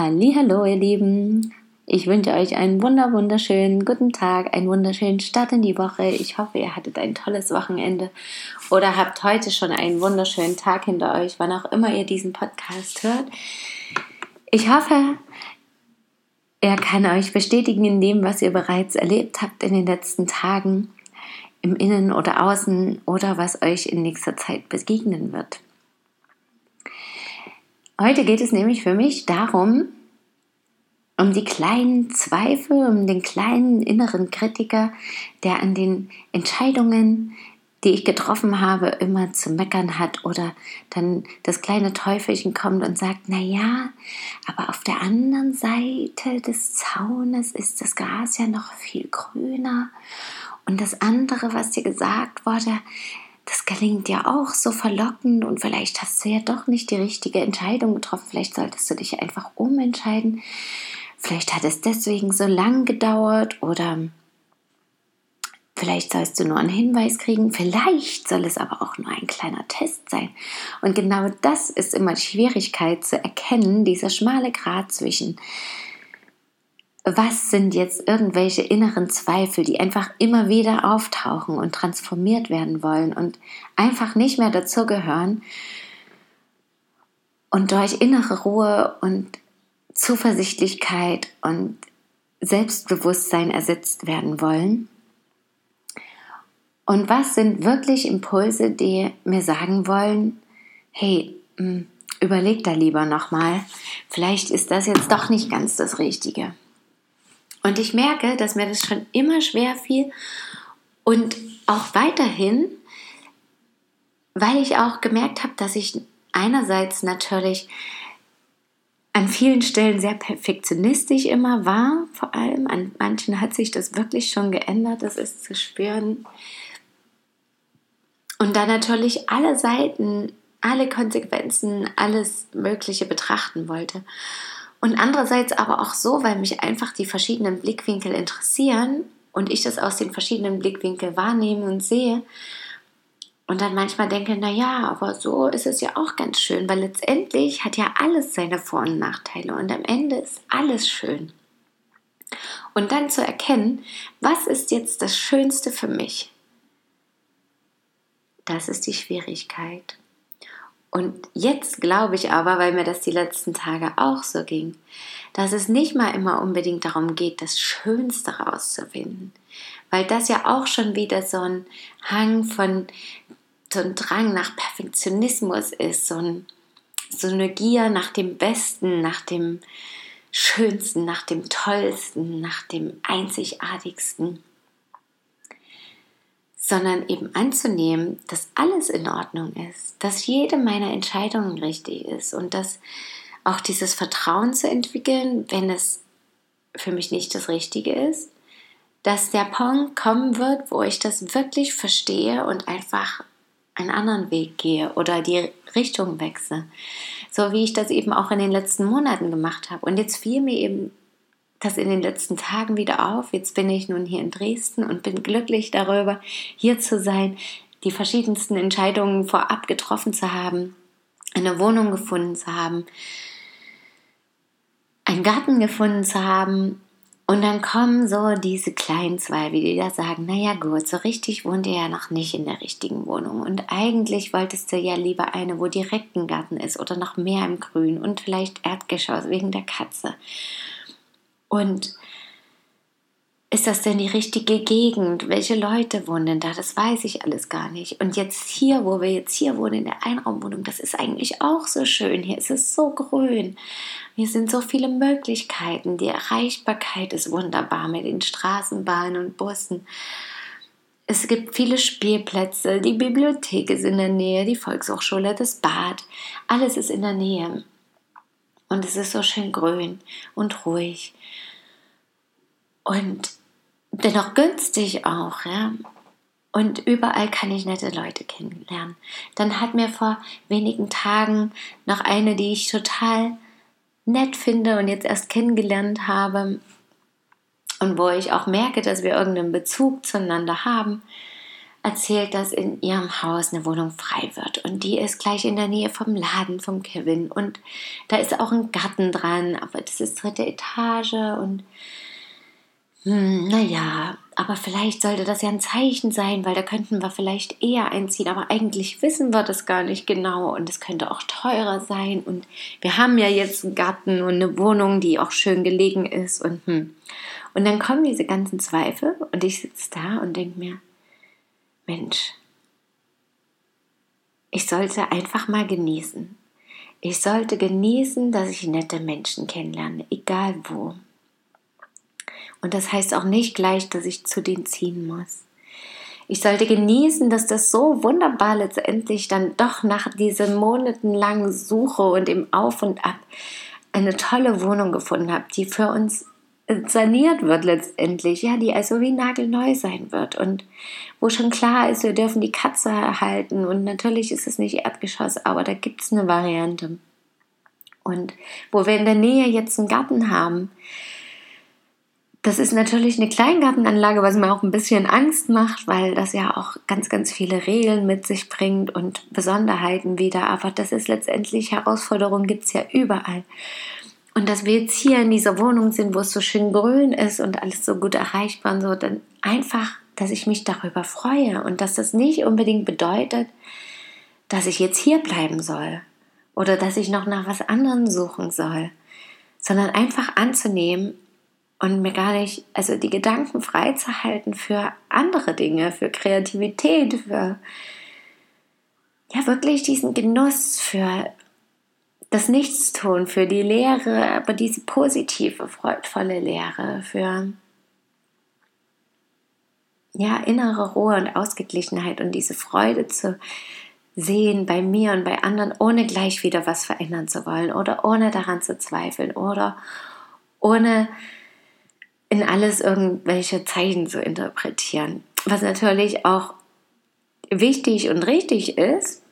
Hallo, ihr Lieben. Ich wünsche euch einen wunder wunderschönen guten Tag, einen wunderschönen Start in die Woche. Ich hoffe, ihr hattet ein tolles Wochenende oder habt heute schon einen wunderschönen Tag hinter euch, wann auch immer ihr diesen Podcast hört. Ich hoffe, er kann euch bestätigen in dem, was ihr bereits erlebt habt in den letzten Tagen, im Innen oder Außen oder was euch in nächster Zeit begegnen wird. Heute geht es nämlich für mich darum, um die kleinen Zweifel, um den kleinen inneren Kritiker, der an den Entscheidungen, die ich getroffen habe, immer zu meckern hat oder dann das kleine Teufelchen kommt und sagt, na ja, aber auf der anderen Seite des Zaunes ist das Gras ja noch viel grüner. Und das andere, was dir gesagt wurde, das gelingt ja auch so verlockend und vielleicht hast du ja doch nicht die richtige Entscheidung getroffen. Vielleicht solltest du dich einfach umentscheiden. Vielleicht hat es deswegen so lang gedauert oder vielleicht sollst du nur einen Hinweis kriegen. Vielleicht soll es aber auch nur ein kleiner Test sein. Und genau das ist immer die Schwierigkeit zu erkennen, dieser schmale Grat zwischen was sind jetzt irgendwelche inneren Zweifel, die einfach immer wieder auftauchen und transformiert werden wollen und einfach nicht mehr dazugehören und durch innere Ruhe und Zuversichtlichkeit und Selbstbewusstsein ersetzt werden wollen. Und was sind wirklich Impulse, die mir sagen wollen, hey, hm, überleg da lieber nochmal, vielleicht ist das jetzt doch nicht ganz das Richtige. Und ich merke, dass mir das schon immer schwer fiel und auch weiterhin, weil ich auch gemerkt habe, dass ich einerseits natürlich an vielen Stellen sehr perfektionistisch immer war, vor allem an manchen hat sich das wirklich schon geändert, das ist zu spüren. Und dann natürlich alle Seiten, alle Konsequenzen, alles Mögliche betrachten wollte. Und andererseits aber auch so, weil mich einfach die verschiedenen Blickwinkel interessieren und ich das aus den verschiedenen Blickwinkeln wahrnehme und sehe. Und dann manchmal denke, na ja, aber so ist es ja auch ganz schön, weil letztendlich hat ja alles seine Vor- und Nachteile und am Ende ist alles schön. Und dann zu erkennen, was ist jetzt das Schönste für mich? Das ist die Schwierigkeit. Und jetzt glaube ich aber, weil mir das die letzten Tage auch so ging, dass es nicht mal immer unbedingt darum geht, das Schönste rauszufinden. Weil das ja auch schon wieder so ein Hang von, so ein Drang nach Perfektionismus ist, so, ein, so eine Gier nach dem Besten, nach dem Schönsten, nach dem Tollsten, nach dem Einzigartigsten sondern eben anzunehmen, dass alles in Ordnung ist, dass jede meiner Entscheidungen richtig ist und dass auch dieses Vertrauen zu entwickeln, wenn es für mich nicht das Richtige ist, dass der Punkt kommen wird, wo ich das wirklich verstehe und einfach einen anderen Weg gehe oder die Richtung wechsle. So wie ich das eben auch in den letzten Monaten gemacht habe. Und jetzt fiel mir eben das in den letzten Tagen wieder auf. Jetzt bin ich nun hier in Dresden und bin glücklich darüber, hier zu sein, die verschiedensten Entscheidungen vorab getroffen zu haben, eine Wohnung gefunden zu haben, einen Garten gefunden zu haben. Und dann kommen so diese kleinen Zweifel, die da sagen, naja gut, so richtig wohnt ihr ja noch nicht in der richtigen Wohnung. Und eigentlich wolltest du ja lieber eine, wo direkt ein Garten ist oder noch mehr im Grün und vielleicht Erdgeschoss wegen der Katze. Und ist das denn die richtige Gegend? Welche Leute wohnen denn da? Das weiß ich alles gar nicht. Und jetzt hier, wo wir jetzt hier wohnen, in der Einraumwohnung, das ist eigentlich auch so schön. Hier ist es so grün. Hier sind so viele Möglichkeiten. Die Erreichbarkeit ist wunderbar mit den Straßenbahnen und Bussen. Es gibt viele Spielplätze, die Bibliothek ist in der Nähe, die Volkshochschule, das Bad, alles ist in der Nähe. Und es ist so schön grün und ruhig. Und dennoch günstig auch, ja. Und überall kann ich nette Leute kennenlernen. Dann hat mir vor wenigen Tagen noch eine, die ich total nett finde und jetzt erst kennengelernt habe und wo ich auch merke, dass wir irgendeinen Bezug zueinander haben, erzählt, dass in ihrem Haus eine Wohnung frei wird. Und die ist gleich in der Nähe vom Laden vom Kevin. Und da ist auch ein Garten dran, aber das ist dritte Etage und hm, naja, aber vielleicht sollte das ja ein Zeichen sein, weil da könnten wir vielleicht eher einziehen. Aber eigentlich wissen wir das gar nicht genau und es könnte auch teurer sein. Und wir haben ja jetzt einen Garten und eine Wohnung, die auch schön gelegen ist. Und, hm. und dann kommen diese ganzen Zweifel und ich sitze da und denke mir, Mensch, ich sollte einfach mal genießen. Ich sollte genießen, dass ich nette Menschen kennenlerne, egal wo. Und das heißt auch nicht gleich, dass ich zu denen ziehen muss. Ich sollte genießen, dass das so wunderbar letztendlich dann doch nach diesen monatelangen Suche und im Auf und Ab eine tolle Wohnung gefunden habe, die für uns saniert wird letztendlich, ja, die also wie nagelneu sein wird und wo schon klar ist, wir dürfen die Katze erhalten und natürlich ist es nicht Erdgeschoss, aber da gibt es eine Variante. Und wo wir in der Nähe jetzt einen Garten haben, das ist natürlich eine Kleingartenanlage, was mir auch ein bisschen Angst macht, weil das ja auch ganz, ganz viele Regeln mit sich bringt und Besonderheiten wieder. Aber das ist letztendlich Herausforderungen gibt es ja überall. Und dass wir jetzt hier in dieser Wohnung sind, wo es so schön grün ist und alles so gut erreichbar und so, dann einfach, dass ich mich darüber freue und dass das nicht unbedingt bedeutet, dass ich jetzt hier bleiben soll oder dass ich noch nach was anderem suchen soll, sondern einfach anzunehmen, und mir gar nicht, also die Gedanken freizuhalten für andere Dinge, für Kreativität, für ja wirklich diesen Genuss, für das Nichtstun, für die Lehre, aber diese positive, freudvolle Lehre, für ja innere Ruhe und Ausgeglichenheit und diese Freude zu sehen bei mir und bei anderen, ohne gleich wieder was verändern zu wollen oder ohne daran zu zweifeln oder ohne in alles irgendwelche Zeichen zu interpretieren. Was natürlich auch wichtig und richtig ist,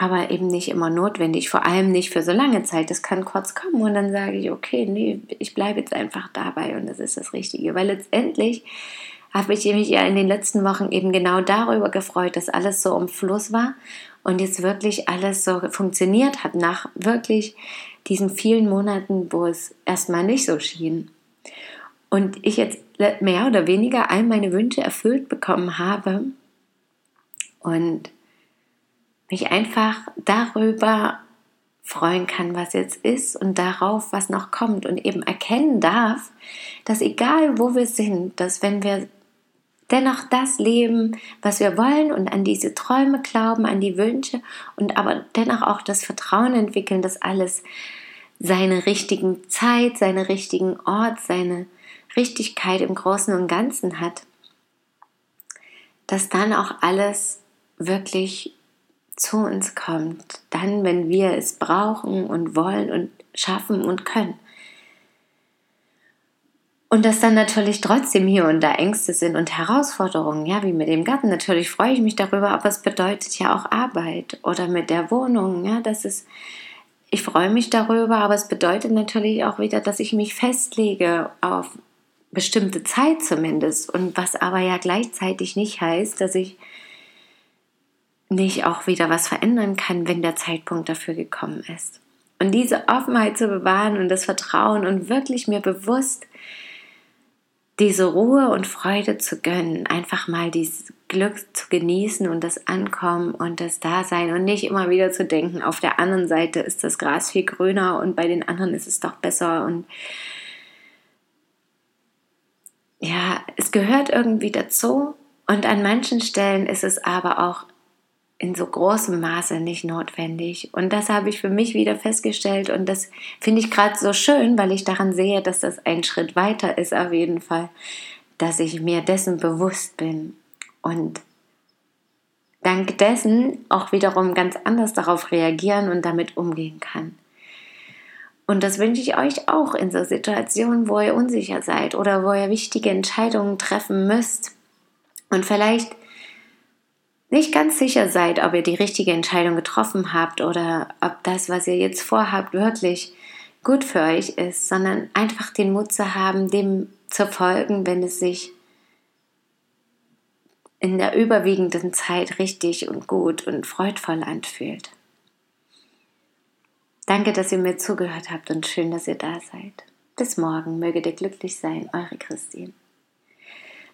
aber eben nicht immer notwendig, vor allem nicht für so lange Zeit. Das kann kurz kommen und dann sage ich, okay, nee, ich bleibe jetzt einfach dabei und das ist das Richtige. Weil letztendlich habe ich mich ja in den letzten Wochen eben genau darüber gefreut, dass alles so im Fluss war und jetzt wirklich alles so funktioniert hat, nach wirklich diesen vielen Monaten, wo es erstmal nicht so schien. Und ich jetzt mehr oder weniger all meine Wünsche erfüllt bekommen habe und mich einfach darüber freuen kann, was jetzt ist und darauf, was noch kommt und eben erkennen darf, dass egal wo wir sind, dass wenn wir dennoch das leben, was wir wollen und an diese Träume glauben, an die Wünsche und aber dennoch auch das Vertrauen entwickeln, dass alles seine richtigen Zeit, seine richtigen Ort, seine Richtigkeit im Großen und Ganzen hat, dass dann auch alles wirklich zu uns kommt, dann, wenn wir es brauchen und wollen und schaffen und können. Und dass dann natürlich trotzdem hier und da Ängste sind und Herausforderungen, ja, wie mit dem Garten. Natürlich freue ich mich darüber, aber es bedeutet ja auch Arbeit oder mit der Wohnung, ja, das ist, ich freue mich darüber, aber es bedeutet natürlich auch wieder, dass ich mich festlege auf bestimmte Zeit zumindest und was aber ja gleichzeitig nicht heißt, dass ich nicht auch wieder was verändern kann, wenn der Zeitpunkt dafür gekommen ist. Und diese Offenheit zu bewahren und das Vertrauen und wirklich mir bewusst diese Ruhe und Freude zu gönnen, einfach mal dieses Glück zu genießen und das Ankommen und das Dasein und nicht immer wieder zu denken, auf der anderen Seite ist das Gras viel grüner und bei den anderen ist es doch besser und ja, es gehört irgendwie dazu und an manchen Stellen ist es aber auch in so großem Maße nicht notwendig. Und das habe ich für mich wieder festgestellt und das finde ich gerade so schön, weil ich daran sehe, dass das ein Schritt weiter ist auf jeden Fall, dass ich mir dessen bewusst bin und dank dessen auch wiederum ganz anders darauf reagieren und damit umgehen kann. Und das wünsche ich euch auch in so Situationen, wo ihr unsicher seid oder wo ihr wichtige Entscheidungen treffen müsst. Und vielleicht nicht ganz sicher seid, ob ihr die richtige Entscheidung getroffen habt oder ob das, was ihr jetzt vorhabt, wirklich gut für euch ist, sondern einfach den Mut zu haben, dem zu folgen, wenn es sich in der überwiegenden Zeit richtig und gut und freudvoll anfühlt. Danke, dass ihr mir zugehört habt und schön, dass ihr da seid. Bis morgen, möge ihr glücklich sein, eure Christine.